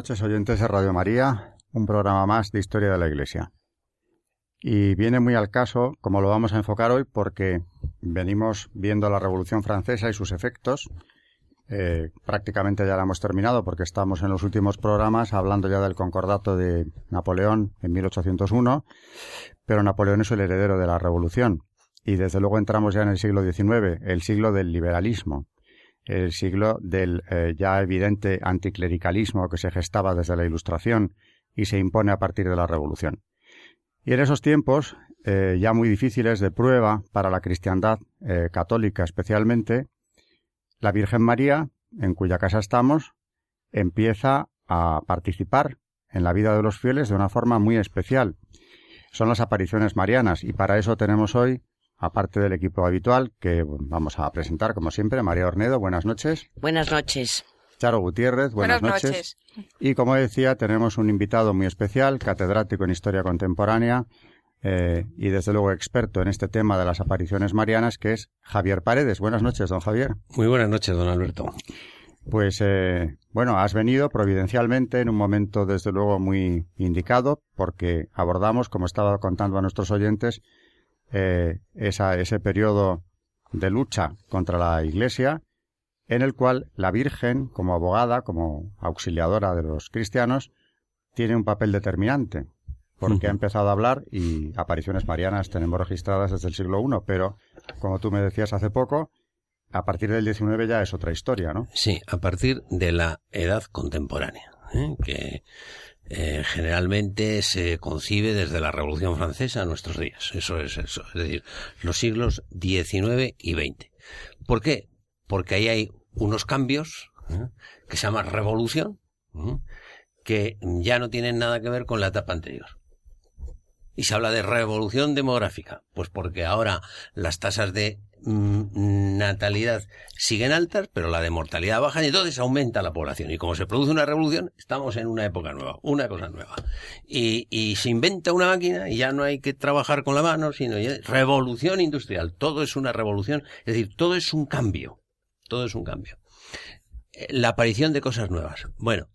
Noches, oyentes de Radio María, un programa más de Historia de la Iglesia. Y viene muy al caso, como lo vamos a enfocar hoy, porque venimos viendo la Revolución Francesa y sus efectos. Eh, prácticamente ya la hemos terminado porque estamos en los últimos programas hablando ya del concordato de Napoleón en 1801, pero Napoleón es el heredero de la Revolución. Y desde luego entramos ya en el siglo XIX, el siglo del liberalismo el siglo del eh, ya evidente anticlericalismo que se gestaba desde la Ilustración y se impone a partir de la Revolución. Y en esos tiempos, eh, ya muy difíciles de prueba para la cristiandad eh, católica especialmente, la Virgen María, en cuya casa estamos, empieza a participar en la vida de los fieles de una forma muy especial. Son las apariciones marianas y para eso tenemos hoy aparte del equipo habitual que vamos a presentar, como siempre, María Ornedo, buenas noches. Buenas noches. Charo Gutiérrez, buenas, noches. Y como decía, tenemos un invitado muy especial, catedrático en Historia Contemporánea eh, y desde luego experto en este tema de las apariciones marianas, que es Javier Paredes. Buenas noches, don Javier. Muy buenas noches, don Alberto. Pues eh, bueno, has venido providencialmente en un momento desde luego muy indicado porque abordamos, como estaba contando a nuestros oyentes, eh, ese periodo de lucha contra la Iglesia, en el cual la Virgen, como abogada, como auxiliadora de los cristianos, tiene un papel determinante, porque ha empezado a hablar y apariciones marianas tenemos registradas desde el siglo I, pero como tú me decías hace poco, a partir del XIX ya es otra historia, ¿no? Sí, a partir de la edad contemporánea, ¿eh? que eh, generalmente se concibe desde la Revolución Francesa a nuestros días. Eso es eso. Es decir, los siglos XIX y XX. ¿Por qué? Porque ahí hay unos cambios ¿eh? que se llaman revolución, ¿eh? que ya no tienen nada que ver con la etapa anterior. Y se habla de revolución demográfica, pues porque ahora las tasas de Mm, natalidad siguen altas, pero la de mortalidad baja y entonces aumenta la población. Y como se produce una revolución, estamos en una época nueva, una cosa nueva. Y, se inventa una máquina y ya no hay que trabajar con la mano, sino revolución industrial. Todo es una revolución, es decir, todo es un cambio. Todo es un cambio. Eh, la aparición de cosas nuevas. Bueno,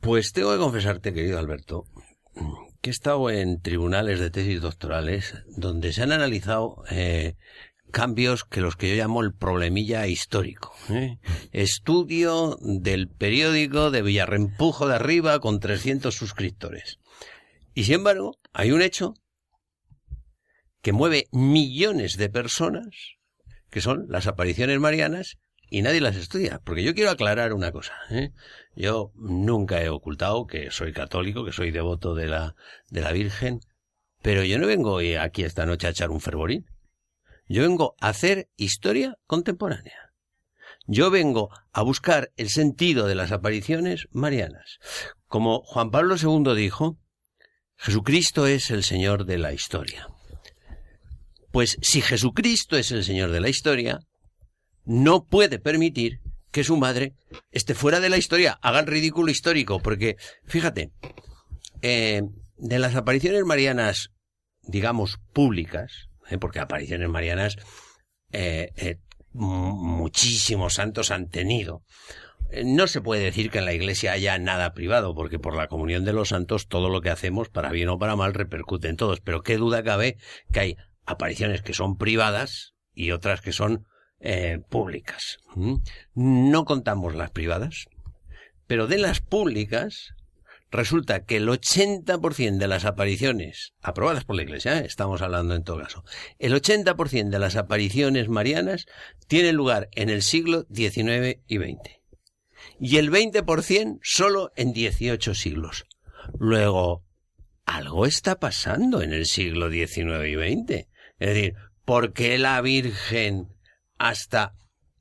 pues tengo que confesarte, querido Alberto, que he estado en tribunales de tesis doctorales donde se han analizado eh, cambios que los que yo llamo el problemilla histórico. ¿eh? Estudio del periódico de Villarrempujo de Arriba con 300 suscriptores. Y sin embargo, hay un hecho que mueve millones de personas, que son las apariciones marianas, y nadie las estudia. Porque yo quiero aclarar una cosa. ¿eh? Yo nunca he ocultado que soy católico, que soy devoto de la, de la Virgen, pero yo no vengo aquí esta noche a echar un fervorín. Yo vengo a hacer historia contemporánea. Yo vengo a buscar el sentido de las apariciones marianas. Como Juan Pablo II dijo, Jesucristo es el Señor de la historia. Pues si Jesucristo es el Señor de la historia, no puede permitir que su madre esté fuera de la historia, haga el ridículo histórico, porque, fíjate, eh, de las apariciones marianas, digamos, públicas, eh, porque apariciones marianas eh, muchísimos santos han tenido. No se puede decir que en la iglesia haya nada privado, porque por la comunión de los santos todo lo que hacemos, para bien o para mal, repercute en todos. Pero qué duda cabe que hay apariciones que son privadas y otras que son eh, públicas. No contamos las privadas, pero de las públicas resulta que el 80% de las apariciones, aprobadas por la Iglesia, ¿eh? estamos hablando en todo caso, el 80% de las apariciones marianas tienen lugar en el siglo XIX y XX. Y el 20% solo en 18 siglos. Luego, algo está pasando en el siglo XIX y XX. Es decir, ¿por qué la Virgen hasta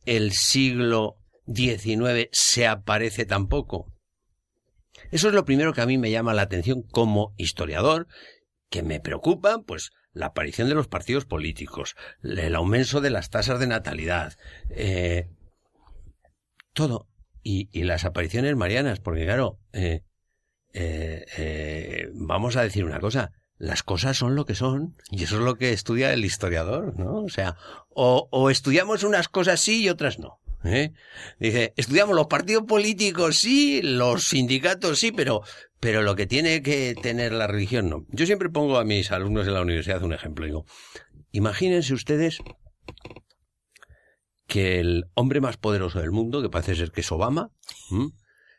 el siglo XIX se aparece tan poco? Eso es lo primero que a mí me llama la atención como historiador, que me preocupa, pues, la aparición de los partidos políticos, el aumento de las tasas de natalidad, eh, todo. Y, las apariciones marianas, porque claro, eh, eh, vamos a decir una cosa, las cosas son lo que son, y eso es lo que estudia el historiador, ¿no? O sea, o, estudiamos unas cosas sí y otras no. ¿Eh? Dice, estudiamos los partidos políticos, sí, los sindicatos, sí, pero, pero lo que tiene que tener la religión, no. Yo siempre pongo a mis alumnos de la universidad un ejemplo. Digo, imagínense ustedes que el hombre más poderoso del mundo, que parece ser que es Obama,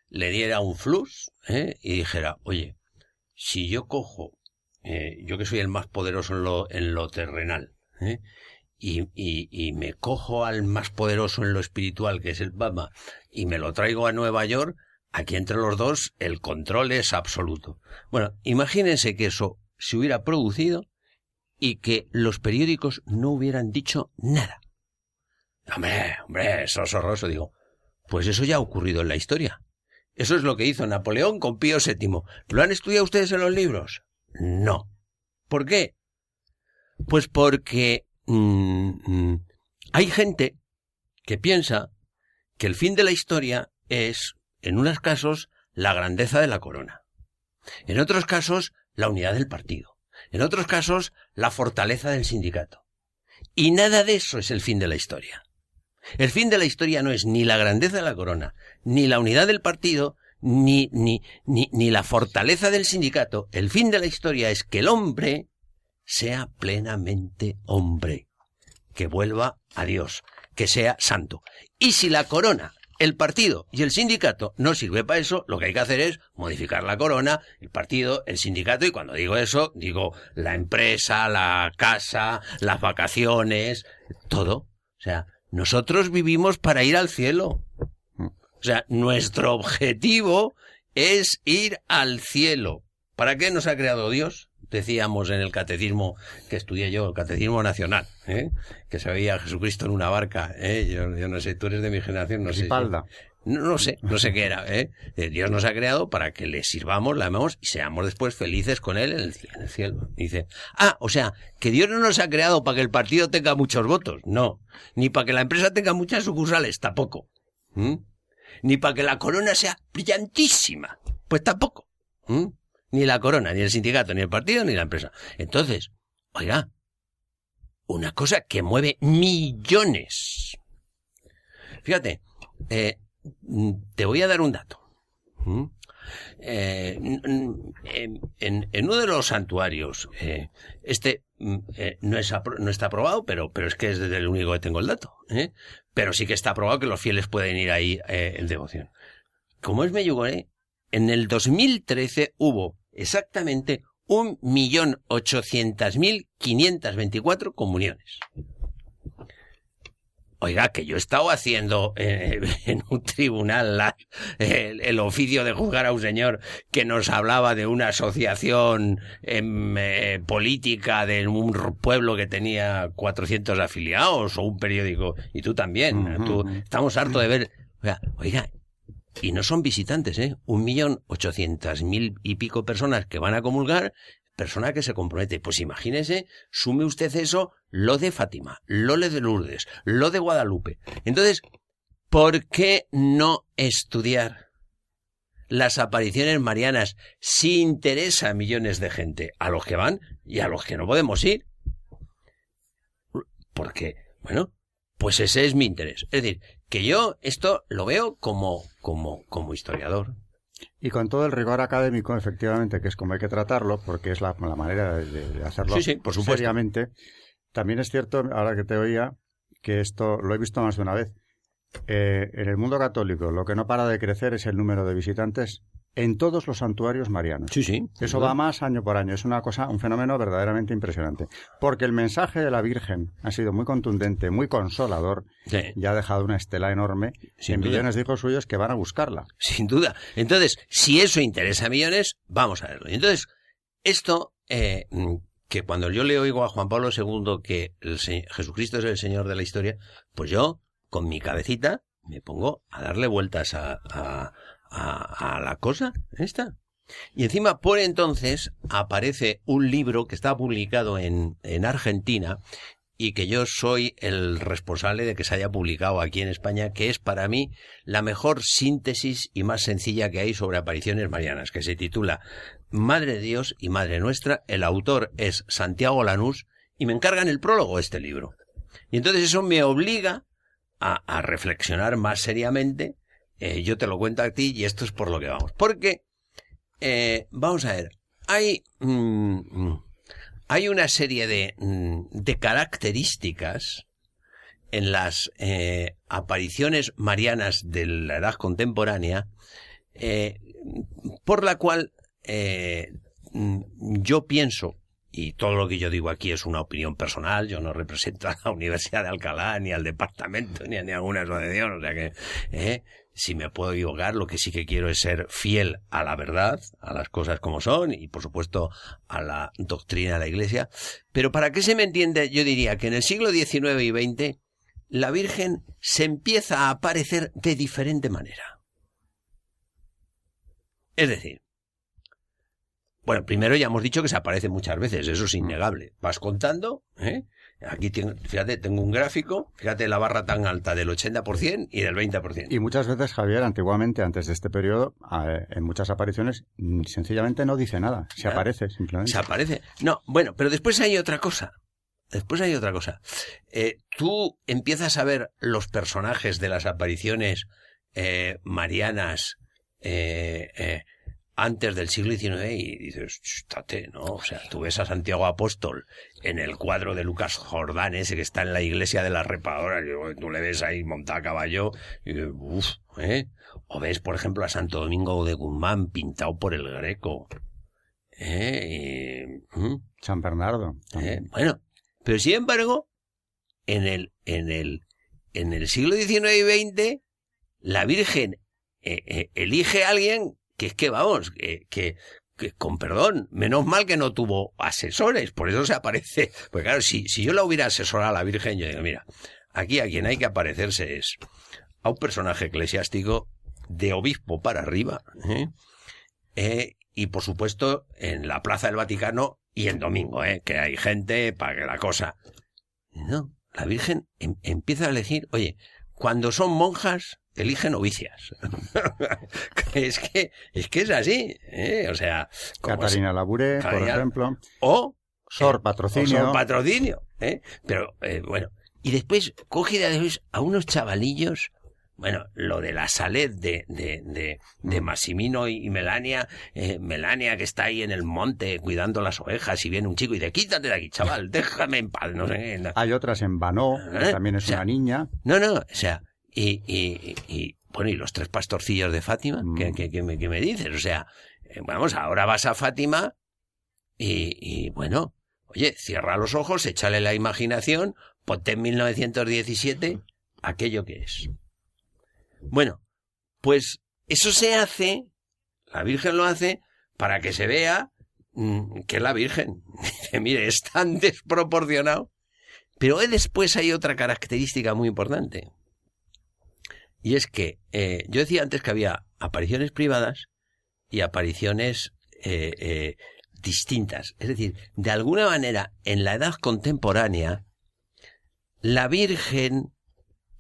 le diera un flux ¿eh? y dijera, oye, si yo cojo, eh, yo que soy el más poderoso en lo, en lo terrenal, ¿eh? y, y, me cojo al más poderoso en lo espiritual, que es el Papa, y me lo traigo a Nueva York, aquí entre los dos el control es absoluto. Bueno, imagínense que eso se hubiera producido y que los periódicos no hubieran dicho nada. Hombre, hombre, eso es horroroso, digo. Pues eso ya ha ocurrido en la historia. Eso es lo que hizo Napoleón con Pío VII. ¿Lo han estudiado ustedes en los libros? No. ¿Por qué? Pues porque mmm, hay gente que piensa que el fin de la historia es, en unos casos, la grandeza de la corona. En otros casos, la unidad del partido. En otros casos, la fortaleza del sindicato. Y nada de eso es el fin de la historia. El fin de la historia no es ni la grandeza de la corona, ni la unidad del partido, ni, ni, ni, ni la fortaleza del sindicato. El fin de la historia es que el hombre sea plenamente hombre, que vuelva a Dios, que sea santo. Y si la corona, el partido y el sindicato no sirve para eso, lo que hay que hacer es modificar la corona, el partido, el sindicato, y cuando digo eso, digo la empresa, la casa, las vacaciones, todo. O sea, nosotros vivimos para ir al cielo. O sea, nuestro objetivo es ir al cielo. ¿Para qué nos ha creado Dios? Decíamos en el catecismo que estudié yo, el catecismo nacional, ¿eh? que se veía a Jesucristo en una barca. ¿eh? Yo, yo, no sé, tú eres de mi generación, no sé. Espalda. No, no, sé, no sé qué era. ¿eh? Dios nos ha creado para que le sirvamos, le amemos y seamos después felices con Él en el, en el cielo. Dice, ah, o sea, que Dios no nos ha creado para que el partido tenga muchos votos, no. Ni para que la empresa tenga muchas sucursales, tampoco. ¿Mm? Ni para que la corona sea brillantísima, pues tampoco. Ni la corona, ni el sindicato, ni el partido, ni la empresa. Entonces, oiga, una cosa que mueve millones. Fíjate, eh, te voy a dar un dato. Eh, en, uno de los santuarios, eh, este eh, no, es no, está aprobado, pero, es que es el único que tengo el dato. Pero sí que está aprobado que los fieles pueden ir ahí en devoción. Como es Meyugoré, en el 2013 hubo exactamente un millón ochocientas mil quinientas veinticuatro comuniones. Oiga, que yo he estado haciendo eh, en un tribunal la, el, el, oficio de juzgar a un señor que nos hablaba de una asociación eh, política de un pueblo que tenía 400 afiliados o un periódico, y tú también. Uh -huh. tú, estamos hartos de ver. Oiga, oiga, y no son visitantes, ¿eh? Un millón ochocientas mil y pico personas que van a comulgar persona que se compromete. Pues imagínese, sume usted eso, lo de Fátima, lo de Lourdes, lo de Guadalupe. Entonces, ¿por qué no estudiar las apariciones marianas si interesa a millones de gente? A los que van y a los que no podemos ir. Porque, bueno, pues ese es mi interés. Es decir, que yo esto lo veo como, como, como historiador. Y con todo el rigor académico, efectivamente, que es como hay que tratarlo, porque es la, la manera de, de, hacerlo sí, sí, por supuesto. seriamente. También es cierto, ahora que te oía, que esto lo he visto más de una vez. Eh, en el mundo católico, lo que no para de crecer es el número de visitantes en todos los santuarios marianos. Sí, sí. Eso va más año por año. Es una cosa, un fenómeno verdaderamente impresionante. Porque el mensaje de la Virgen ha sido muy contundente, muy consolador, sí. y ha dejado una estela enorme Sin en duda. millones de hijos suyos que van a buscarla. Sin duda. Entonces, si eso interesa a millones, vamos a verlo. Entonces, esto, eh, que cuando yo le oigo a Juan Pablo II que el Jesucristo es el Señor de la historia, pues yo, con mi cabecita, me pongo a darle vueltas a, a, a, la cosa esta. Y encima, por entonces, aparece un libro que está publicado en, en Argentina y que yo soy el responsable de que se haya publicado aquí en España, que es para mí la mejor síntesis y más sencilla que hay sobre apariciones marianas, que se titula Madre de Dios y Madre Nuestra. El autor es Santiago Lanús y me encargan el prólogo este libro. Y entonces eso me obliga a, reflexionar más seriamente. Eh, yo te lo cuento a ti y esto es por lo que vamos. Porque, eh, vamos a ver, hay... Mm, mm, hay una serie de, mm, de características en las eh, apariciones marianas de la edad contemporánea por la cual yo pienso y todo lo que yo digo aquí es una opinión personal, yo no represento a la Universidad de Alcalá, ni al departamento, ni a ninguna asociación, o sea que, si me puedo equivocar, lo que sí que quiero es ser fiel a la verdad, a las cosas como son, y por supuesto a la doctrina de la Iglesia. Pero para que se me entiende, yo diría que en el siglo XIX y XX, la Virgen se empieza a aparecer de diferente manera. Es decir, bueno, primero ya hemos dicho que se aparece muchas veces, eso es innegable. Vas contando, ¿eh? Aquí, tengo, fíjate, tengo un gráfico, fíjate la barra tan alta del 80% y del 20%. Y muchas veces, Javier, antiguamente, antes de este periodo, en muchas apariciones, sencillamente no dice nada, se aparece simplemente. Se aparece. No, bueno, pero después hay otra cosa. Después hay otra cosa. Eh, tú empiezas a ver los personajes de las apariciones eh, marianas eh, antes del siglo XIX y dices, estate, ¿no? O sea, tú ves a Santiago Apóstol en el cuadro de Lucas Jordán, ese que está en la iglesia de las reparadoras, y tú le ves ahí montado a caballo y dices, uff, ¿eh? O ves, por ejemplo, a Santo Domingo de Guzmán pintado por el Greco. ¿Eh? San Bernardo. ¿Eh? Bueno, pero sin embargo, en el, en el, en el siglo XIX y XX, la Virgen eh, eh, elige a alguien que es que vamos, que, con perdón, menos mal que no tuvo asesores, por eso se aparece. Pues claro, si, si yo la hubiera asesorado a la Virgen, yo digo, mira, aquí a quien hay que aparecerse es a un personaje eclesiástico de obispo para arriba, ¿eh? Eh, y por supuesto en la Plaza del Vaticano y en domingo, ¿eh? que hay gente para que la cosa. No, la Virgen em, empieza a elegir, oye, cuando son monjas, elige novicias. es que es que es así, ¿eh? o sea, Catarina Labure, por ejemplo, o Sor Patrocinio, Sor Patrocinio, ¿eh? pero eh, bueno, y después coge a unos chavalillos bueno, lo de la saled de, de, de, de Massimino y Melania, eh, Melania que está ahí en el monte cuidando las ovejas y viene un chico y dice, quítate de aquí, chaval, déjame en paz, no sé. Hay otras en Banó, que también es una niña. No, no, o sea, y, y, y, bueno, y los tres pastorcillos de Fátima, ¿qué, mm. que, me, me, dices? O sea, eh, vamos, ahora vas a Fátima y, y, bueno, oye, cierra los ojos, échale la imaginación, ponte en 1917 aquello que es. Bueno, pues eso se hace, la Virgen lo hace, para que se vea mm, que es la Virgen. Dice, mire, es tan desproporcionado. Pero después hay otra característica muy importante. Y es que eh, yo decía antes que había apariciones privadas y apariciones eh, eh, distintas. Es decir, de alguna manera, en la edad contemporánea, la Virgen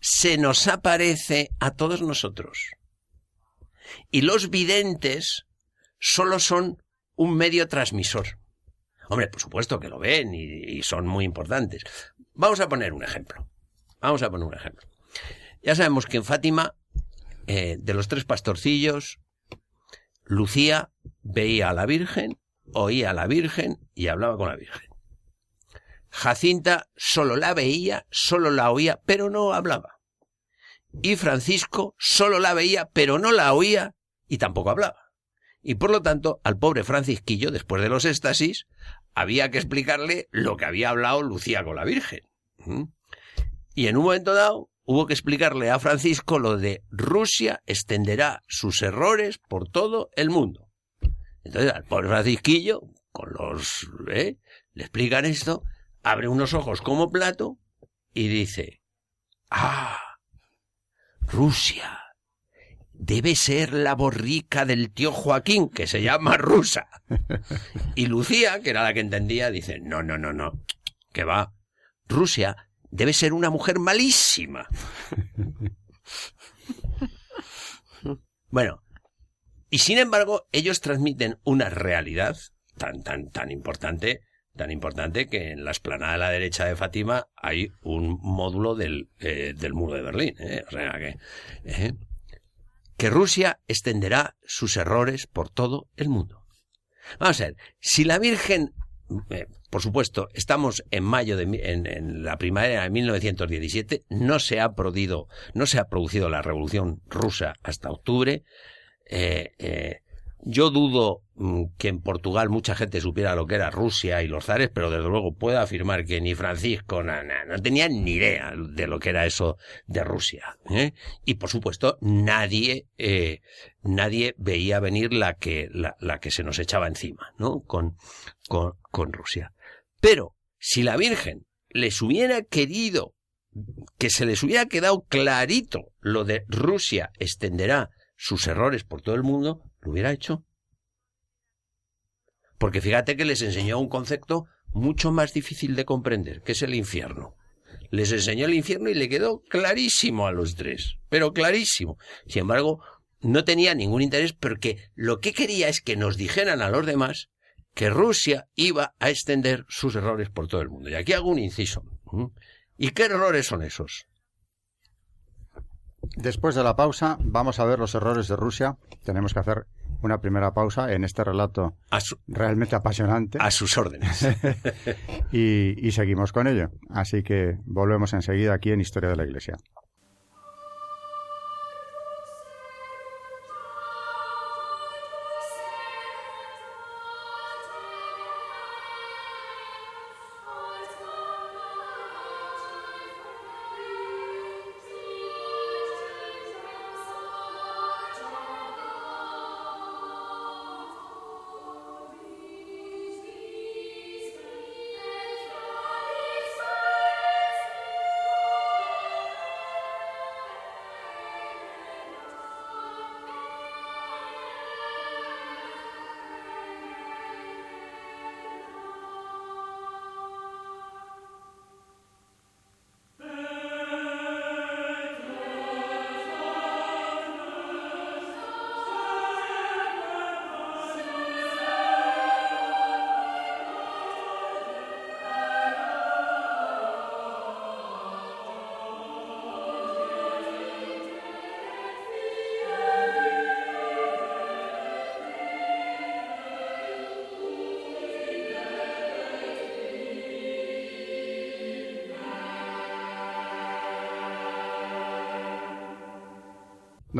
se nos aparece a todos nosotros. Y los videntes solo son un medio transmisor. Hombre, por supuesto que lo ven y, son muy importantes. Vamos a poner un ejemplo. Vamos a poner un ejemplo. Ya sabemos que en Fátima, eh, de los tres pastorcillos, Lucía veía a la Virgen, oía a la Virgen y hablaba con la Virgen. Jacinta solo la veía, solo la oía, pero no hablaba. Y Francisco solo la veía, pero no la oía y tampoco hablaba. Y por lo tanto, al pobre Francisquillo, después de los éxtasis, había que explicarle lo que había hablado Lucía con la Virgen. ¿Mm? Y en un momento dado, hubo que explicarle a Francisco lo de Rusia extenderá sus errores por todo el mundo. Entonces, al pobre Francisquillo, con los, ¿eh? le explican esto, abre unos ojos como plato y dice, ah, Rusia. Debe ser la borrica del tío Joaquín, que se llama rusa. Y Lucía, que era la que entendía, dice, no, no, no, no, que va. Rusia debe ser una mujer malísima. Bueno, y sin embargo, ellos transmiten una realidad tan, tan, tan importante, tan importante que en la esplanada de la derecha de Fátima hay un módulo del, eh, del muro de Berlín. ¿eh? Que, ¿eh? que Rusia extenderá sus errores por todo el mundo. Vamos a ver, si la Virgen, eh, por supuesto, estamos en mayo de en, en, la primavera de 1917, no se ha producido, no se ha producido la revolución rusa hasta octubre. Eh, eh, yo dudo mm, que en Portugal mucha gente supiera lo que era Rusia y los zares, pero desde luego puedo afirmar que ni Francisco no, no, tenían ni idea de lo que era eso de Rusia. ¿eh? Y por supuesto nadie eh, nadie veía venir la que la, la, que se nos echaba encima, ¿no? Con, con, con Rusia. Pero si la Virgen les hubiera querido que se les hubiera quedado clarito lo de Rusia extenderá sus errores por todo el mundo, lo hubiera hecho. Porque fíjate que les enseñó un concepto mucho más difícil de comprender, que es el infierno. Les enseñó el infierno y le quedó clarísimo a los tres, pero clarísimo. Sin embargo, no tenía ningún interés porque lo que quería es que nos dijeran a los demás que Rusia iba a extender sus errores por todo el mundo. Y aquí hago un inciso. ¿Y qué errores son esos? Después de la pausa, vamos a ver los errores de Rusia. Tenemos que hacer una primera pausa en este relato su, realmente apasionante. A sus órdenes. y, y seguimos con ello. Así que volvemos enseguida aquí en Historia de la Iglesia.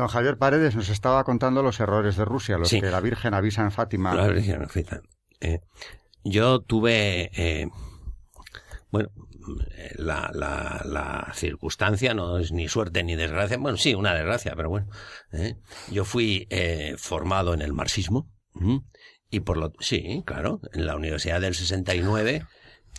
Don Javier Paredes nos estaba contando los errores de Rusia, los Sí. que la Virgen avisa en Fátima. La Virgen Fita. Eh, yo tuve, eh, bueno, la, la, la circunstancia no es ni suerte ni desgracia, bueno, sí, una desgracia, pero bueno. eh. Yo fui formado en el marxismo, y por lo, sí, claro, en la Universidad del 69,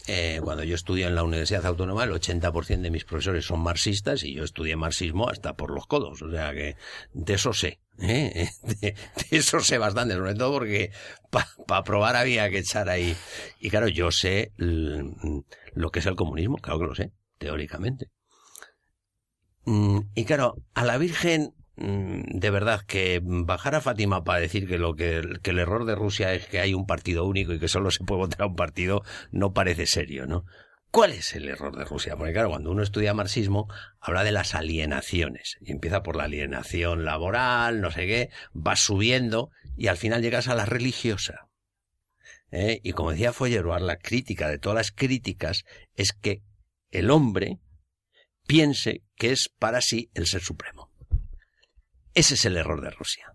eh, cuando yo estudié en la Universidad Autónoma, el 80% de mis profesores son marxistas y yo estudié marxismo hasta por los codos. O sea que de eso sé. ¿eh? De, eso sé bastante, sobre todo porque para pa probar había que echar ahí. Y claro, yo sé lo que es el comunismo, claro que lo sé, teóricamente. Mm, Y claro, a la Virgen, de verdad, que bajar a Fátima para decir que lo que, el error de Rusia es que hay un partido único y que solo se puede votar a un partido, no parece serio, ¿no? ¿Cuál es el error de Rusia? Porque claro, cuando uno estudia marxismo, habla de las alienaciones. Y empieza por la alienación laboral, no sé qué, vas subiendo y al final llegas a la religiosa. ¿Eh? Y como decía Feuerbach, la crítica de todas las críticas es que el hombre piense que es para sí el ser supremo. Ese es el error de Rusia.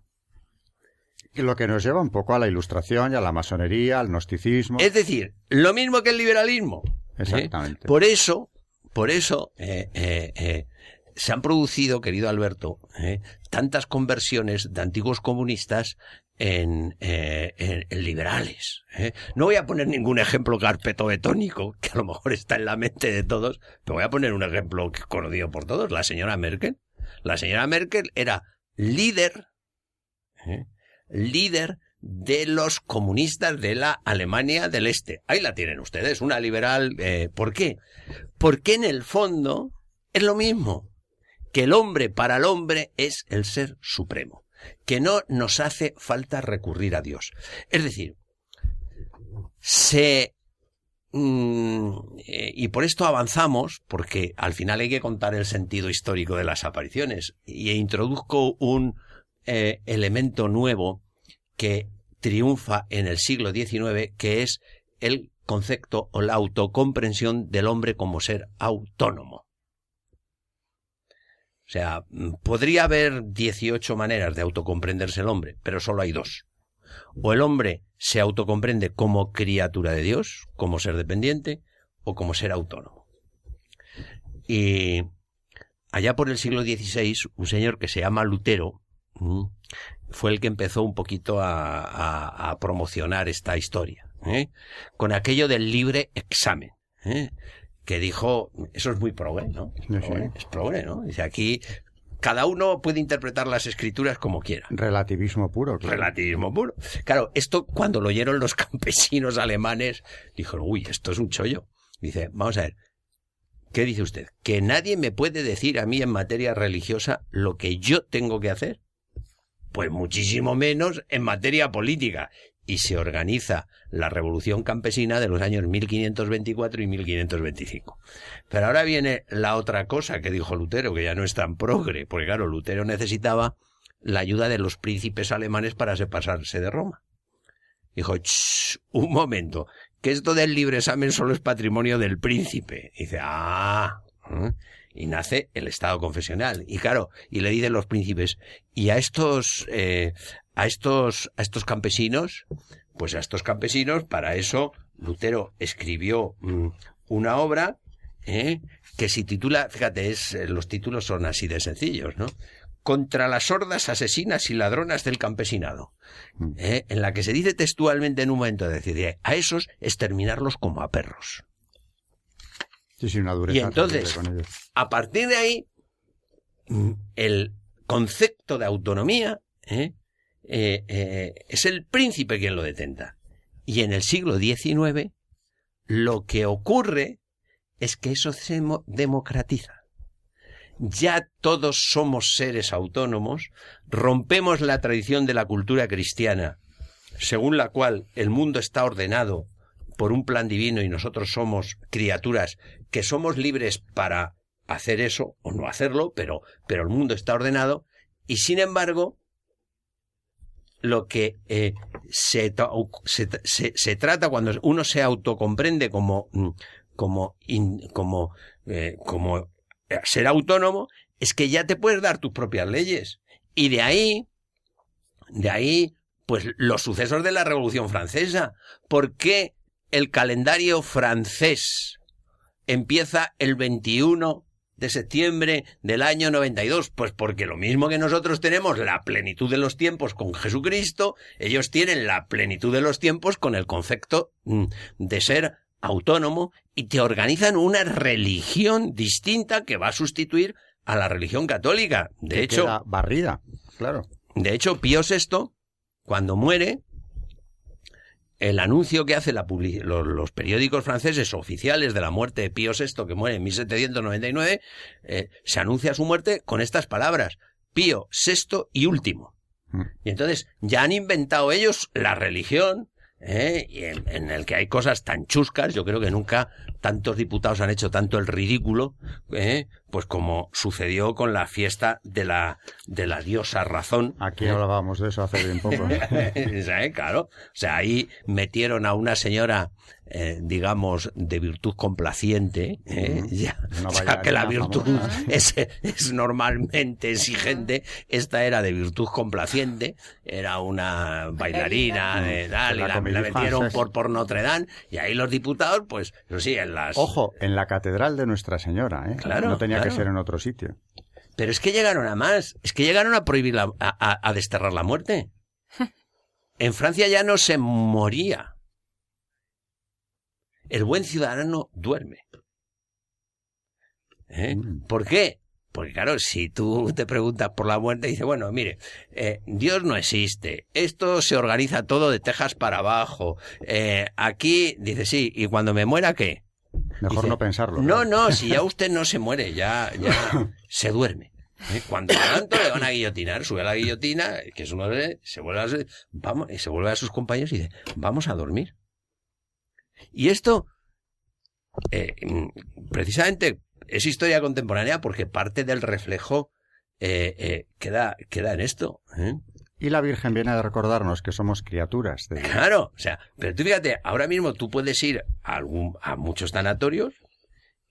Lo que nos lleva un poco a la ilustración y a la masonería, al gnosticismo. Es decir, lo mismo que el liberalismo. ¿eh? Exactamente. Por eso, por eso eh, eh, se han producido, querido Alberto, tantas conversiones de antiguos comunistas en, eh, liberales. ¿eh? No voy a poner ningún ejemplo carpetobetónico, que a lo mejor está en la mente de todos, pero voy a poner un ejemplo conocido por todos, la señora Merkel. La señora Merkel era líder, ¿eh? líder de los comunistas de la Alemania del Este. Ahí la tienen ustedes, una liberal. ¿Por qué? Porque en el fondo es lo mismo, que el hombre para el hombre es el ser supremo que no nos hace falta recurrir a Dios. Es decir, se... Mm, eh, y por esto avanzamos, porque al final hay que contar el sentido histórico de las apariciones, y introduzco un eh, elemento nuevo que triunfa en el siglo XIX, que es el concepto o la autocomprensión del hombre como ser autónomo. O sea, mm, podría haber 18 maneras de autocomprenderse el hombre, pero solo hay dos. O el hombre se autocomprende como criatura de Dios, como ser dependiente, o como ser autónomo. Y allá por el siglo XVI, un señor que se llama Lutero fue el que empezó un poquito a, promocionar esta historia, ¿eh? con aquello del libre examen. ¿eh? que dijo, eso es muy progre, ¿no? Es progre, ¿no? Dice aquí, cada uno puede interpretar las escrituras como quiera. Relativismo puro. Claro. Relativismo puro. Claro, esto cuando lo oyeron los campesinos alemanes, dijeron, uy, esto es un chollo. Dice, vamos a ver, ¿qué dice usted? ¿Que nadie me puede decir a mí en materia religiosa lo que yo tengo que hacer? Pues muchísimo menos en materia política y se organiza la revolución campesina de los años 1524 y 1525. Pero ahora viene la otra cosa que dijo Lutero, que ya no es tan progre, porque claro, Lutero necesitaba la ayuda de los príncipes alemanes para separarse de Roma. Dijo, un momento, que esto del libre examen solo es patrimonio del príncipe. dice, ah, ¿eh? y nace el Estado confesional. Y claro, y le dicen los príncipes, y a estos, eh, a estos, a estos campesinos, pues a estos campesinos, para eso Lutero escribió mm, una obra ¿eh? que se titula, fíjate, es, eh, los títulos son así de sencillos, ¿no? Contra las hordas asesinas y ladronas del campesinado, mm. ¿eh? en la que se dice textualmente en un momento de decir, a esos exterminarlos como a perros. Sí, sí, una dureza y entonces, a partir de ahí, mm, el concepto de autonomía ¿eh? Eh, eh, es el príncipe quien lo detenta. Y en el siglo XIX lo que ocurre es que eso se democratiza. Ya todos somos seres autónomos, rompemos la tradición de la cultura cristiana, según la cual el mundo está ordenado por un plan divino y nosotros somos criaturas que somos libres para hacer eso o no hacerlo, pero, pero el mundo está ordenado, y sin embargo, lo que eh, se, se, trata cuando uno se autocomprende como, mm, como, como, eh, como ser autónomo, es que ya te puedes dar tus propias leyes. Y de ahí, de ahí, pues los sucesos de la Revolución Francesa. ¿Por qué el calendario francés empieza el 21 de septiembre del año 92? Pues porque lo mismo que nosotros tenemos la plenitud de los tiempos con Jesucristo, ellos tienen la plenitud de los tiempos con el concepto mm, de ser autónomo y te organizan una religión distinta que va a sustituir a la religión católica. De hecho, barrida, claro. De hecho, Pío VI, cuando muere, el anuncio que hacen los, periódicos franceses oficiales de la muerte de Pío VI, que muere en 1799, eh, se anuncia su muerte con estas palabras, Pío VI y último. Mm. Y entonces ya han inventado ellos la religión, ¿eh? y en, el que hay cosas tan chuscas, yo creo que nunca tantos diputados han hecho tanto el ridículo, ¿eh? pues como sucedió con la fiesta de la, de la diosa razón. Aquí hablábamos de eso hace bien poco. claro. O sea, ahí metieron a una señora eh, digamos, de virtud complaciente, ¿eh? ya, que la virtud es, es, normalmente exigente, esta era de virtud complaciente, era una bailarina de tal, y la, metieron por, por Notre Dame, y ahí los diputados, pues, sí, en las... Ojo, en la Catedral de Nuestra Señora, ¿eh? Claro, no tenía que ser en otro sitio. Pero es que llegaron a más, es que llegaron a prohibir, a, a desterrar la muerte. En Francia ya no se moría. El buen ciudadano duerme. ¿Eh? Mm. ¿Por qué? Porque claro, si tú te preguntas por la muerte, dices, bueno, mire, eh, Dios no existe, esto se organiza todo de Texas para abajo, eh, aquí, dice, sí, ¿y cuando me muera qué? Mejor Dice, no pensarlo. No, no, si ya usted no se muere, ya, ya se duerme. ¿eh? Cuando tanto le van a guillotinar, sube a la guillotina, que es uno de, se vuelve a, vamos, y se vuelve a sus compañeros y dice, vamos a dormir. Y esto, eh, mm, precisamente, es historia contemporánea porque parte del reflejo eh, eh, queda, queda en esto. Y la Virgen viene a recordarnos que somos criaturas de. Claro, o sea, pero tú fíjate, ahora mismo tú puedes ir a, algún, a muchos tanatorios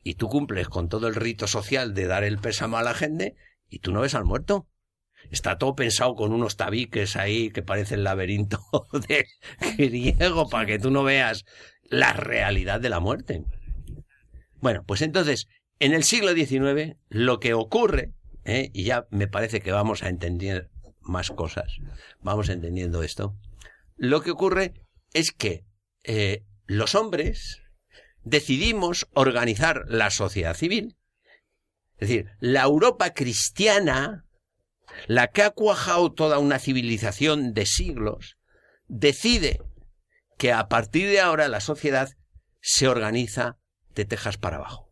y tú cumples con todo el rito social de dar el pésamo a la gente y tú no ves al muerto. Está todo pensado con unos tabiques ahí que parecen laberinto de griego para que tú no veas la realidad de la muerte. Bueno, pues entonces, en el siglo XIX, lo que ocurre, ¿eh? y ya me parece que vamos a entender más cosas, vamos entendiendo esto, lo que ocurre es que eh, los hombres decidimos organizar la sociedad civil. Es decir, la Europa cristiana, la que ha cuajado toda una civilización de siglos, decide que a partir de ahora la sociedad se organiza de tejas para abajo.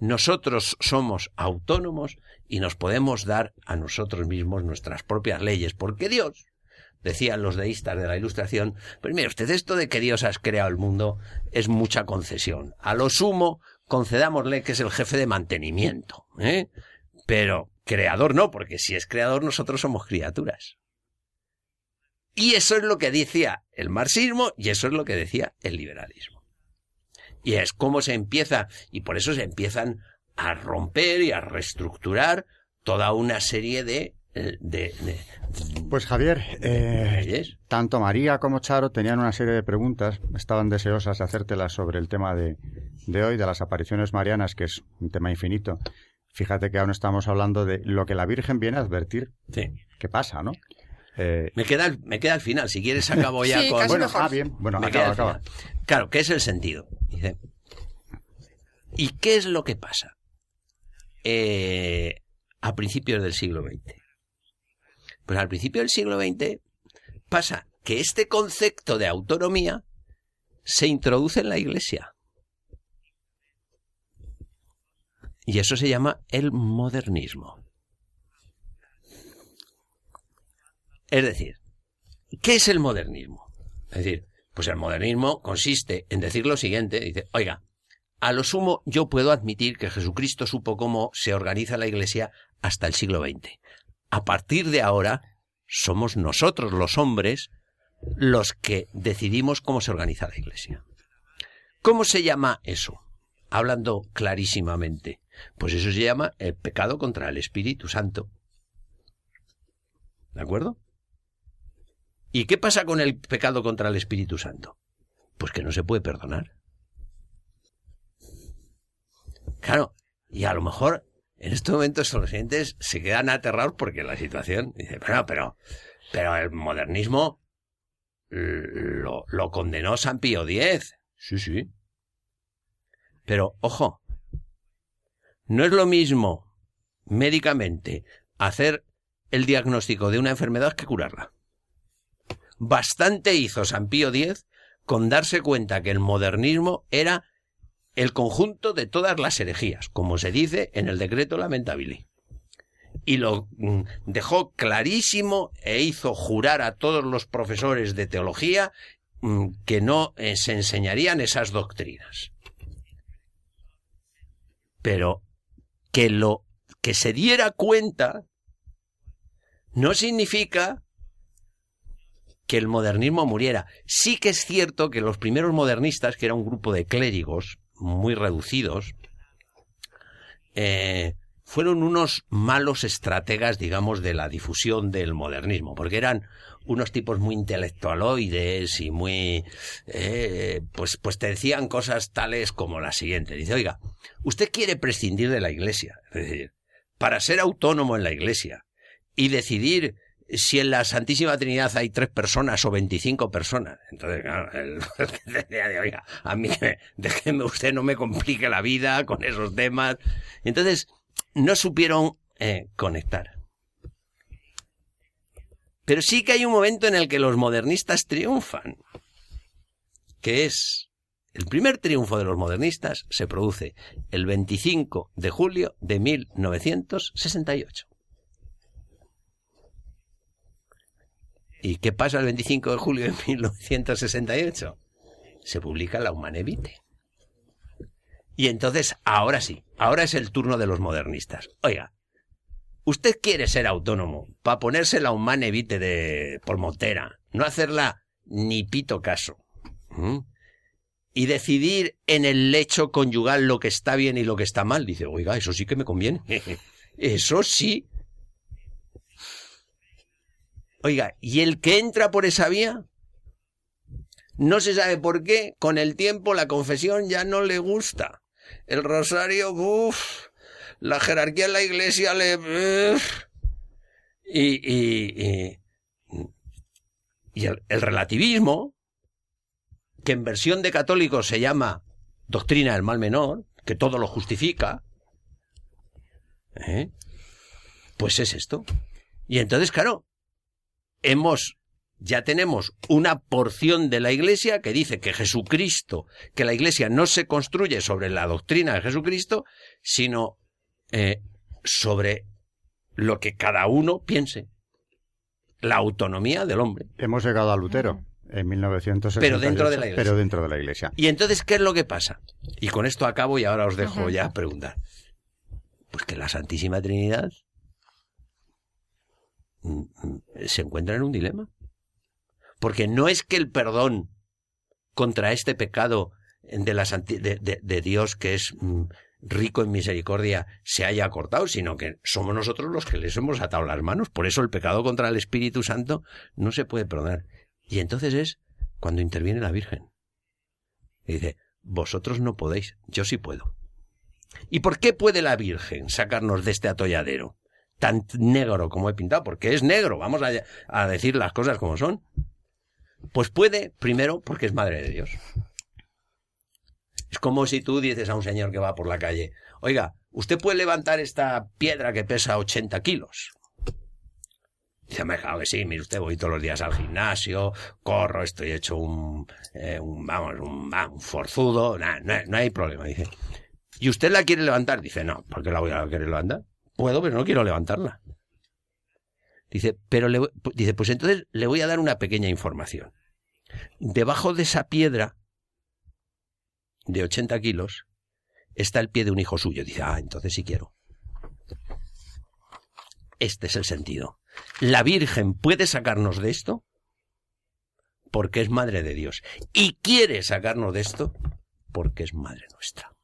Nosotros somos autónomos y nos podemos dar a nosotros mismos nuestras propias leyes, porque Dios, decían los deístas de la Ilustración, pues mire usted, esto de que Dios ha creado el mundo es mucha concesión. A lo sumo, concedámosle que es el jefe de mantenimiento, ¿eh? Pero creador no, porque si es creador nosotros somos criaturas. Y eso es lo que decía el marxismo y eso es lo que decía el liberalismo. Y es como se empieza, y por eso se empiezan a romper y a reestructurar toda una serie de... de, de Pues Javier, eh, tanto María como Charo tenían una serie de preguntas, estaban deseosas de hacértelas sobre el tema de, de hoy, de las apariciones marianas, que es un tema infinito. Fíjate que aún estamos hablando de lo que la Virgen viene a advertir Sí. que pasa, ¿no? Eh, Me queda, me queda al final, si quieres acabo ya Sí, con... casi bueno, mejor. ah, bien, bueno, Me acaba, queda acaba. Claro, ¿qué es el sentido? ¿Y qué es lo que pasa? Eh, a principios del siglo XX. Pues al principio del siglo XX pasa que este concepto de autonomía se introduce en la iglesia. Y eso se llama el modernismo. Es decir, ¿qué es el modernismo? Es decir, pues el modernismo consiste en decir lo siguiente, dice, oiga, a lo sumo yo puedo admitir que Jesucristo supo cómo se organiza la iglesia hasta el siglo XX. A partir de ahora somos nosotros los hombres los que decidimos cómo se organiza la iglesia. ¿Cómo se llama eso? Hablando clarísimamente. Pues eso se llama el pecado contra el Espíritu Santo. ¿De acuerdo? ¿Y qué pasa con el pecado contra el Espíritu Santo? Pues que no se puede perdonar. Claro, y a lo mejor en estos momentos los oyentes se quedan aterrados porque la situación dice, pero, pero, pero el modernismo lo, lo condenó San Pío X. Sí, sí. Pero, ojo, no es lo mismo médicamente hacer el diagnóstico de una enfermedad que curarla. Bastante hizo San Pío X con darse cuenta que el modernismo era el conjunto de todas las herejías, como se dice en el decreto lamentabili. Y lo mm, dejó clarísimo e hizo jurar a todos los profesores de teología mm, que no eh, se enseñarían esas doctrinas. Pero que lo que se diera cuenta no significa que el modernismo muriera. Sí que es cierto que los primeros modernistas, que era un grupo de clérigos muy reducidos, eh, fueron unos malos estrategas, digamos, de la difusión del modernismo, porque eran unos tipos muy intelectualoides y muy, eh, pues, pues te decían cosas tales como la siguiente. Dice, oiga, usted quiere prescindir de la iglesia, es decir, para ser autónomo en la iglesia y decidir si en la Santísima Trinidad hay tres personas o veinticinco personas. Entonces, claro, el, de, oiga, a mí déjeme usted, no me complique la vida con esos temas. Entonces, no supieron eh, conectar. Pero sí que hay un momento en el que los modernistas triunfan, que es el primer triunfo de los modernistas se produce el 25 de julio de 1968. ¿Y qué pasa el 25 de julio de 1968? Se publica La Humane Vitae. Y entonces, ahora sí, ahora es el turno de los modernistas. Oiga, Usted quiere ser autónomo para ponerse la humana evite de por montera, no hacerla ni pito caso. Y decidir en el lecho conyugal lo que está bien y lo que está mal. Dice, oiga, eso sí que me conviene. eso sí. Oiga, ¿y el que entra por esa vía? No se sabe por qué, con el tiempo la confesión ya no le gusta. El rosario, uff, la jerarquía en la iglesia le... Y, y, y, el, relativismo, que en versión de católicos se llama doctrina del mal menor, que todo lo justifica, ¿eh? pues es esto. Y entonces, claro, hemos, ya tenemos una porción de la Iglesia que dice que Jesucristo, que la Iglesia no se construye sobre la doctrina de Jesucristo, sino eh, sobre lo que cada uno piense. La autonomía del hombre. Hemos llegado a Lutero en 1968. Pero dentro de la iglesia. Pero dentro de la iglesia. Y entonces, ¿qué es lo que pasa? Y con esto acabo y ahora os dejo ya preguntar. Pues que la Santísima Trinidad se encuentra en un dilema. Porque no es que el perdón contra este pecado de, la, de, de Dios que es mm, rico en misericordia, se haya cortado, sino que somos nosotros los que les hemos atado las manos. Por eso el pecado contra el Espíritu Santo no se puede perdonar. Y entonces es cuando interviene la Virgen. Y dice, vosotros no podéis, yo sí puedo. ¿Y por qué puede la Virgen sacarnos de este atolladero? Tan negro como he pintado, porque es negro, vamos a, decir las cosas como son. Pues puede, primero, porque es Madre de Dios. Es como si tú dices a un señor que va por la calle, oiga, usted puede levantar esta piedra que pesa 80 kilos. Dice, me claro que sí, mire usted, voy todos los días al gimnasio, corro, estoy hecho un, eh, un vamos, un, un forzudo, no, no, hay problema, dice. ¿Y usted la quiere levantar? Dice, no, ¿por qué la voy a querer levantar? Puedo, pero no quiero levantarla. Dice, pero le, dice, pues entonces le voy a dar una pequeña información. Debajo de esa piedra de 80 kilos está el pie de un hijo suyo. Dice, ah, entonces sí quiero. Este es el sentido. La Virgen puede sacarnos de esto porque es Madre de Dios. Y quiere sacarnos de esto porque es Madre nuestra.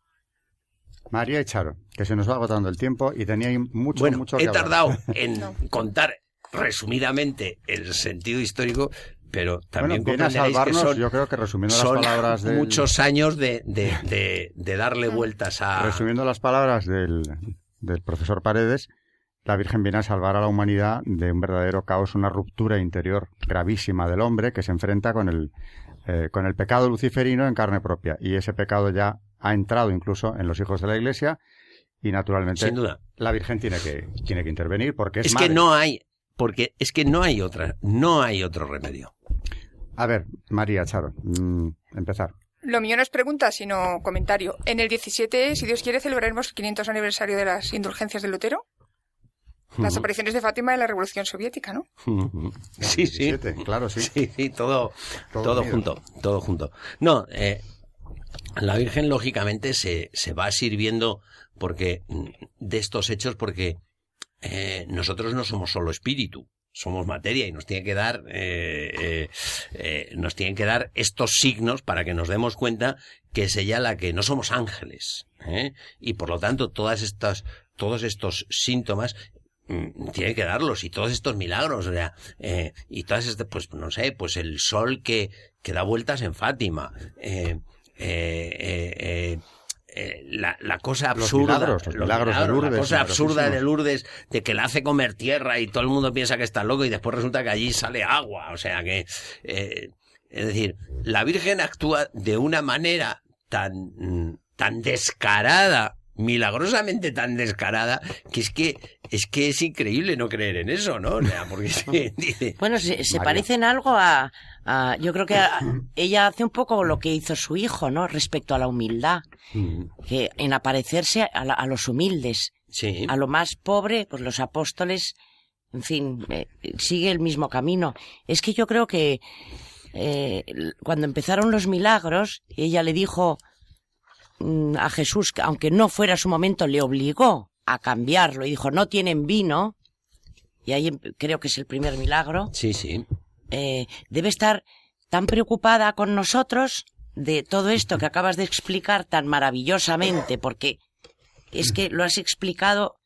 María y Charo, que se nos va agotando el tiempo y tenía mucho, bueno, mucho que he tardado en contar resumidamente el sentido histórico, pero también bueno, salvarnos, que son, yo creo que resumiendo las palabras de muchos años de, de, de, darle vueltas a resumiendo las palabras del, del profesor Paredes la Virgen viene a salvar a la humanidad de un verdadero caos, una ruptura interior gravísima del hombre que se enfrenta con el, eh, con el pecado luciferino en carne propia. Y ese pecado ya ha entrado incluso en los hijos de la Iglesia y naturalmente Sin duda. la Virgen tiene que, tiene que intervenir porque es, es que no hay porque es que no hay otra, no hay otro remedio. A ver, María Charo, mm, empezar. Lo mío no es pregunta, sino comentario. En el 17, si Dios quiere, celebraremos el 500 aniversario de las indulgencias de Lutero. Las apariciones de Fátima de la Revolución Soviética, ¿no? Sí, sí. Claro, sí. Sí, sí, todo, todo, junto, todo junto. No, eh, la Virgen lógicamente se, se va sirviendo porque mm, de estos hechos porque eh, nosotros no somos solo espíritu, somos materia y nos tiene que dar eh, eh, nos tienen que dar estos signos para que nos demos cuenta que es ella la que no somos ángeles y por lo tanto todas estas todos estos síntomas mm, tiene que darlos y todos estos milagros o sea, y todas estas pues no sé pues el sol que que da vueltas en Fátima la, cosa absurda. Los milagros, de Lourdes. La cosa absurda de Lourdes, de que la hace comer tierra y todo el mundo piensa que está loco y después resulta que allí sale agua. O sea que. es decir, la Virgen actúa de una manera tan, tan descarada milagrosamente tan descarada que es que es que es increíble no creer en eso, ¿no? porque dice, bueno, se, parecen algo a, yo creo que ella hace un poco lo que hizo su hijo, ¿no? Respecto a la humildad, mm. que en aparecerse a, los humildes, sí. a lo más pobre, pues los apóstoles, en fin, eh, sigue el mismo camino. Es que yo creo que eh, cuando empezaron los milagros, ella le dijo a Jesús, aunque no fuera su momento, le obligó a cambiarlo y dijo, no tienen vino, y ahí em, creo que es el primer milagro. Sí, sí. Eh, debe estar tan preocupada con nosotros de todo esto que acabas de explicar tan maravillosamente, porque es que lo has explicado,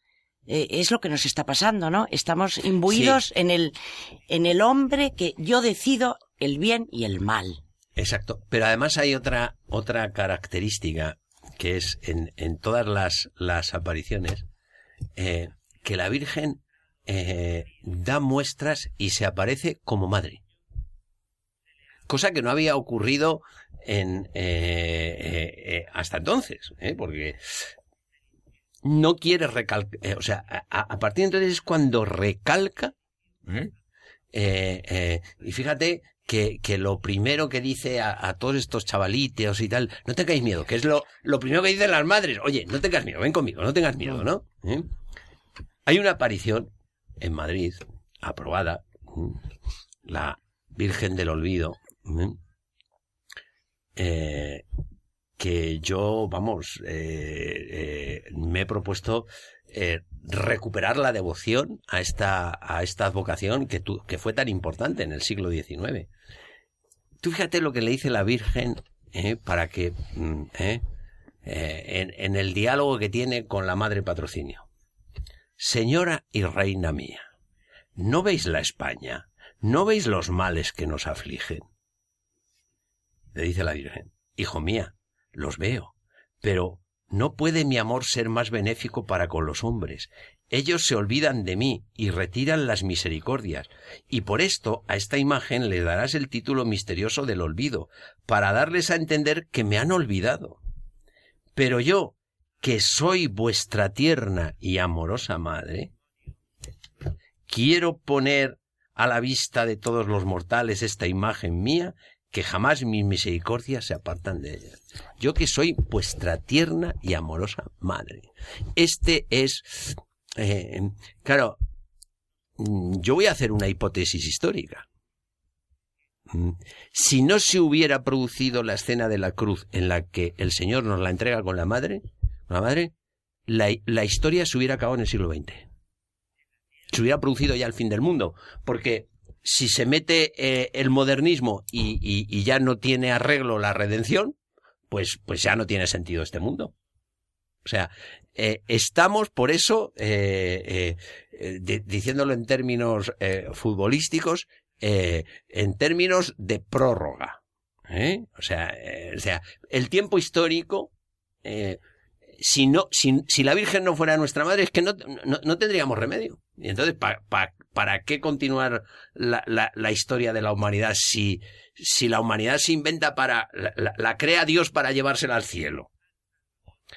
eh, es lo que nos está pasando, ¿no? Estamos imbuidos en, el, en el hombre que yo decido el bien y el mal. Exacto. Pero además hay otra, otra característica que es en, en todas las, las apariciones, eh, que la Virgen eh, da muestras y se aparece como madre. Cosa que no había ocurrido en, eh, hasta entonces, porque no quiere recalcar, o sea, a, a, partir de entonces es cuando recalca, y fíjate que, que lo primero que dice a, todos estos chavalitos y tal, no tengáis miedo, que es lo, lo primero que dicen las madres, oye, no tengas miedo, ven conmigo, no tengas miedo, ¿no? ¿Eh? Hay una aparición en Madrid, aprobada, la Virgen del Olvido, ¿eh? que yo, vamos, eh, me he propuesto recuperar la devoción a esta, a esta advocación que, que fue tan importante en el siglo XIX. Tú fíjate lo que le dice la Virgen ¿eh? para que mm, ¿eh? Eh, en, el diálogo que tiene con la Madre Patrocinio. Señora y reina mía, ¿no veis la España? ¿No veis los males que nos afligen? Le dice la Virgen, Hijo mía, los veo, pero no puede mi amor ser más benéfico para con los hombres, ellos se olvidan de mí y retiran las misericordias, y por esto a esta imagen le darás el título misterioso del olvido, para darles a entender que me han olvidado. Pero yo, que soy vuestra tierna y amorosa madre, quiero poner a la vista de todos los mortales esta imagen mía, que jamás mis misericordias se apartan de ella. Yo que soy vuestra tierna y amorosa madre. Este es eh, claro, mm, yo voy a hacer una hipótesis histórica. Mm, si no se hubiera producido la escena de la cruz en la que el Señor nos la entrega con la madre, la madre, la, historia se hubiera acabado en el siglo XX. Se hubiera producido ya el fin del mundo, porque si se mete eh, el modernismo y, ya no tiene arreglo la redención, pues, pues ya no tiene sentido este mundo. O sea, eh, estamos por eso, eh, diciéndolo en términos futbolísticos, en términos de prórroga. O sea, o sea, el tiempo histórico, si, no, si, la Virgen no fuera nuestra madre, es que no, no, tendríamos remedio. Y entonces, ¿para qué continuar la, la, historia de la humanidad si, si la humanidad se inventa para, la crea Dios para llevársela al cielo?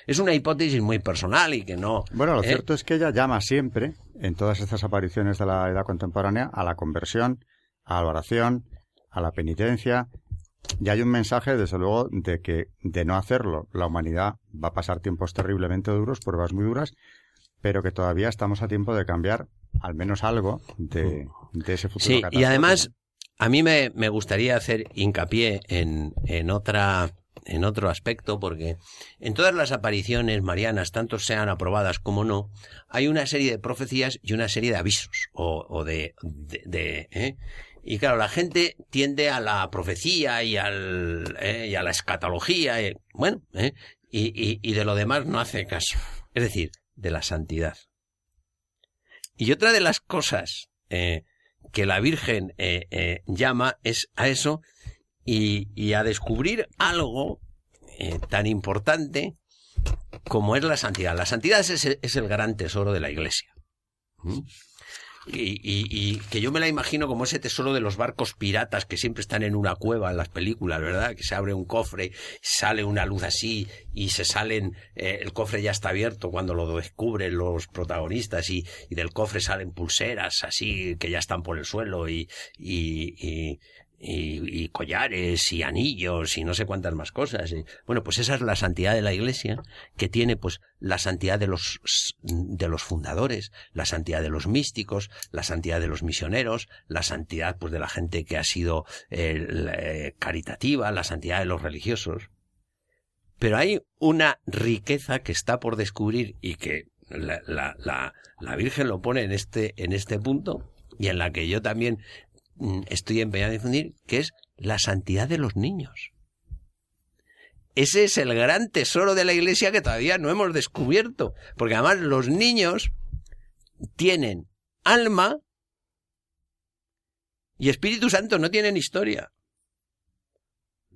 Es una hipótesis muy personal y que no. Bueno, lo ¿eh? cierto es que ella llama siempre, en todas estas apariciones de la edad contemporánea, a la conversión, a la oración, a la penitencia. Y hay un mensaje, desde luego, de que de no hacerlo, la humanidad va a pasar tiempos terriblemente duros, pruebas muy duras, pero que todavía estamos a tiempo de cambiar al menos algo de, ese futuro. Sí, y además, a mí me, me gustaría hacer hincapié en, en otra en otro aspecto, porque en todas las apariciones marianas, tanto sean aprobadas como no, hay una serie de profecías y una serie de avisos, o, de... de, ¿eh? Y claro, la gente tiende a la profecía y, al, ¿eh? y a la escatología, ¿eh? bueno, ¿eh? y, y, de lo demás no hace caso. Es decir, de la santidad. Y otra de las cosas que la Virgen llama es a eso y, a descubrir algo tan importante como es la santidad. La santidad es, es el gran tesoro de la Iglesia. ¿Mm? Y, y, que yo me la imagino como ese tesoro de los barcos piratas que siempre están en una cueva en las películas, ¿verdad? Que se abre un cofre, sale una luz así y se salen, eh, el cofre ya está abierto cuando lo descubren los protagonistas y, y, del cofre salen pulseras así que ya están por el suelo y, y, y, collares y anillos y no sé cuántas más cosas. bueno, pues esa es la santidad de la Iglesia, que tiene pues la santidad de los, de los fundadores, la santidad de los místicos, la santidad de los misioneros, la santidad pues de la gente que ha sido eh, caritativa, la santidad de los religiosos. Pero hay una riqueza que está por descubrir y que la, la, la, Virgen lo pone en este, en este punto y en la que yo también estoy empeñado en difundir, que es la santidad de los niños. Ese es el gran tesoro de la Iglesia que todavía no hemos descubierto, porque además los niños tienen alma y Espíritu Santo no tienen historia.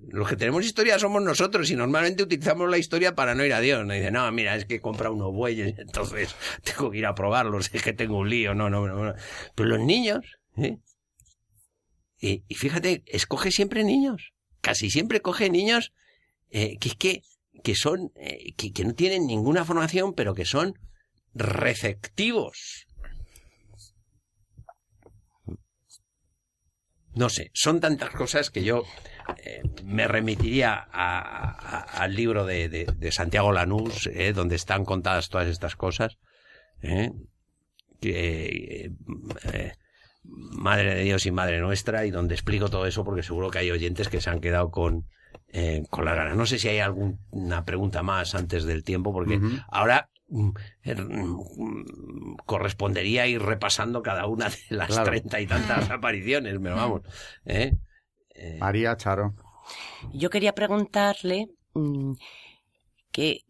Los que tenemos historia somos nosotros y normalmente utilizamos la historia para no ir a Dios. No dice, no, mira, es que he comprado unos bueyes, entonces tengo que ir a probarlos, es que tengo un lío, no, no, no. Pero los niños, ¿eh? Y, fíjate, escoge siempre niños. Casi siempre coge niños eh, que, que, que son, eh, que, no tienen ninguna formación, pero que son receptivos. No sé, son tantas cosas que yo eh, me remitiría al libro de, de, Santiago Lanús, donde están contadas todas estas cosas. que, Madre de Dios y Madre Nuestra, y donde explico todo eso porque seguro que hay oyentes que se han quedado con, eh, con las ganas. No sé si hay alguna pregunta más antes del tiempo, porque ahora mm, er, mm, correspondería ir repasando cada una de las treinta y tantas apariciones, pero vamos. ¿eh? Eh, María Charo. Yo quería preguntarle mm, que,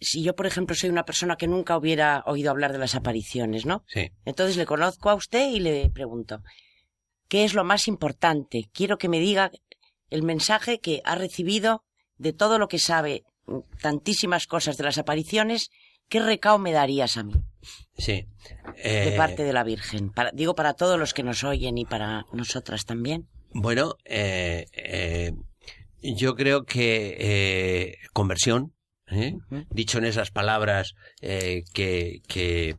si yo, por ejemplo, soy una persona que nunca hubiera oído hablar de las apariciones, ¿no? Sí. Entonces le conozco a usted y le pregunto, ¿qué es lo más importante? Quiero que me diga el mensaje que ha recibido de todo lo que sabe, tantísimas cosas de las apariciones, ¿qué recao me darías a mí? Sí. De eh, parte de la Virgen. digo para todos los que nos oyen y para nosotras también. Bueno, eh, eh, yo creo que conversión, ¿eh? dicho en esas palabras eh, que, que,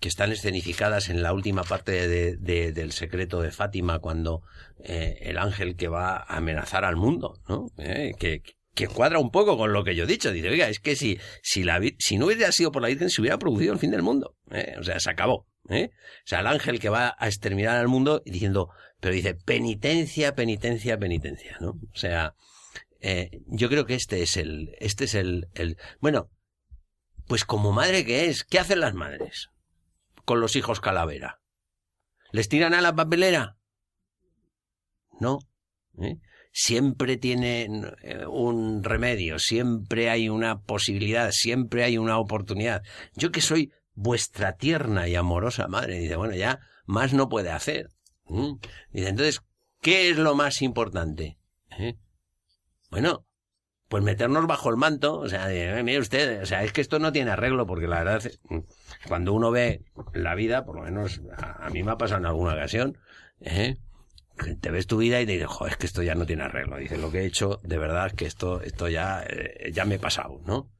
que, están escenificadas en la última parte de, del secreto de Fátima, cuando eh, el ángel que va a amenazar al mundo, ¿no? que, que cuadra un poco con lo que yo he dicho. Dice, oiga, es que si, si, la, si no hubiera sido por la Virgen, se hubiera producido el fin del mundo. O sea, se acabó. O sea, el ángel que va a exterminar al mundo diciendo, pero dice, penitencia, penitencia, penitencia, ¿no? O sea, eh, yo creo que este es el, este es el, bueno, pues como madre que es, ¿qué hacen las madres con los hijos calavera? ¿Les tiran a la papelera? No. ¿eh? Siempre tiene eh, un remedio, siempre hay una posibilidad, siempre hay una oportunidad. Yo que soy vuestra tierna y amorosa madre, dice, bueno, ya más no puede hacer. Dice, entonces, ¿qué es lo más importante? ¿Eh? Bueno, pues meternos bajo el manto, o sea, eh, mire usted, o sea, es que esto no tiene arreglo, porque la verdad, cuando uno ve la vida, por lo menos a, mí me ha pasado en alguna ocasión, ¿eh? te ves tu vida y te dices, joder, es que esto ya no tiene arreglo. Dice, lo que he hecho, de verdad, es que esto, esto ya, eh, ya me he pasado, ¿no?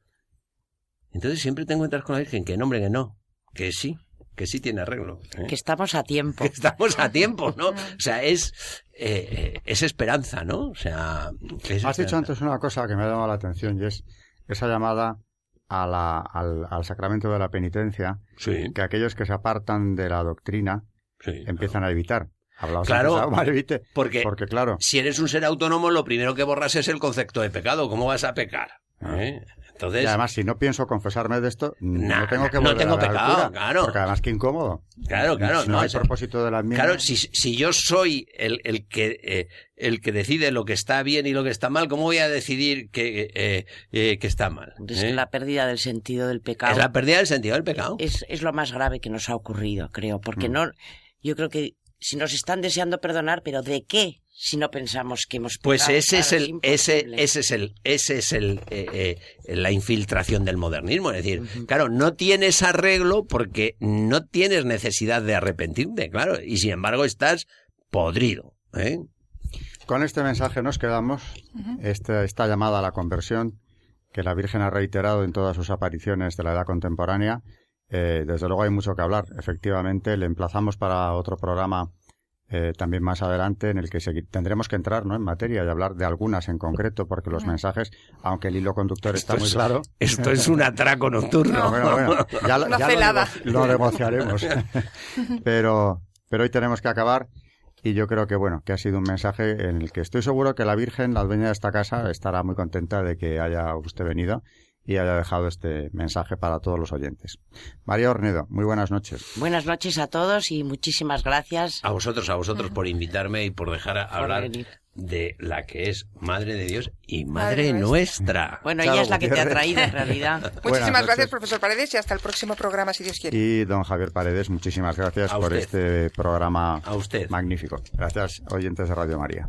Entonces siempre te encuentras con la Virgen que nombre que no, que sí, que sí tiene arreglo. ¿eh? Que estamos a tiempo. Que estamos a tiempo, ¿no? O sea, es, eh, es esperanza, ¿no? O sea, Has dicho antes una cosa que me ha llamado la atención y es esa llamada a la, al, sacramento de la penitencia que aquellos que se apartan de la doctrina empiezan a evitar. Hablamos claro, porque, porque claro, si eres un ser autónomo, lo primero que borras es el concepto de pecado. ¿Cómo vas a pecar? Ah. Y además, si no pienso confesarme de esto, no tengo que volver no tengo a pecado, claro. Porque además, qué incómodo. Claro, claro. no, hay propósito de la misma. Claro, si, si yo soy el, el que eh, el que decide lo que está bien y lo que está mal, ¿cómo voy a decidir que, eh, eh, que está mal? Es la pérdida del sentido del pecado. Es la pérdida del sentido del pecado. Es, es lo más grave que nos ha ocurrido, creo, porque mm. no, yo creo que si nos están deseando perdonar, pero ¿de qué si no pensamos que hemos pues ese es el ese ese es el ese es el eh, eh, la infiltración del modernismo. Es decir claro no tienes arreglo porque no tienes necesidad de arrepentirte claro y sin embargo estás podrido ¿eh? con este mensaje nos quedamos. Esta, esta llamada a la conversión que la Virgen ha reiterado en todas sus apariciones de la edad contemporánea desde luego hay mucho que hablar. Efectivamente le emplazamos para otro programa eh, también más adelante en el que tendremos que entrar ¿no? en materia y hablar de algunas en concreto, porque los mensajes, aunque el hilo conductor está muy claro. Esto es un atraco nocturno. ya, lo, negociaremos. pero, pero hoy tenemos que acabar. Y yo creo que bueno, que ha sido un mensaje en el que estoy seguro que la Virgen, la dueña de esta casa, estará muy contenta de que haya usted venido y haya dejado este mensaje para todos los oyentes. María Ornedo, muy buenas noches. Buenas noches a todos y muchísimas gracias. A vosotros, a vosotros por invitarme y por dejar hablar de la que es Madre de Dios y Madre, nuestra. Bueno, ella es la que te ha traído en realidad. muchísimas gracias, profesor Paredes, y hasta el próximo programa, si Dios quiere. Y don Javier Paredes, muchísimas gracias por este programa a usted. magnífico. Gracias, oyentes de Radio María.